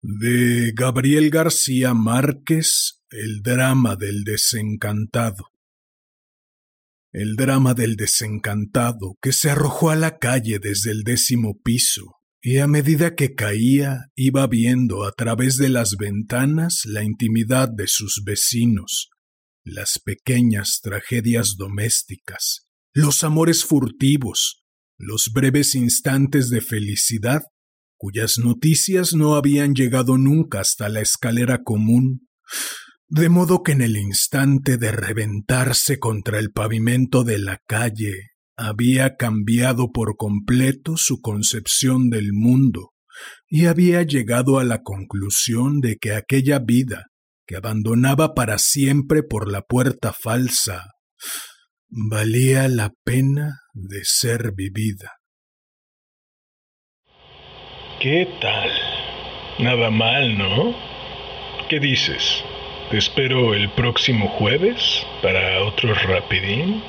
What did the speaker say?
de Gabriel García Márquez, El drama del desencantado. El drama del desencantado que se arrojó a la calle desde el décimo piso y a medida que caía iba viendo a través de las ventanas la intimidad de sus vecinos, las pequeñas tragedias domésticas, los amores furtivos, los breves instantes de felicidad cuyas noticias no habían llegado nunca hasta la escalera común, de modo que en el instante de reventarse contra el pavimento de la calle había cambiado por completo su concepción del mundo y había llegado a la conclusión de que aquella vida que abandonaba para siempre por la puerta falsa valía la pena de ser vivida. ¿Qué tal? Nada mal, ¿no? ¿Qué dices? ¿Te espero el próximo jueves para otro rapidín?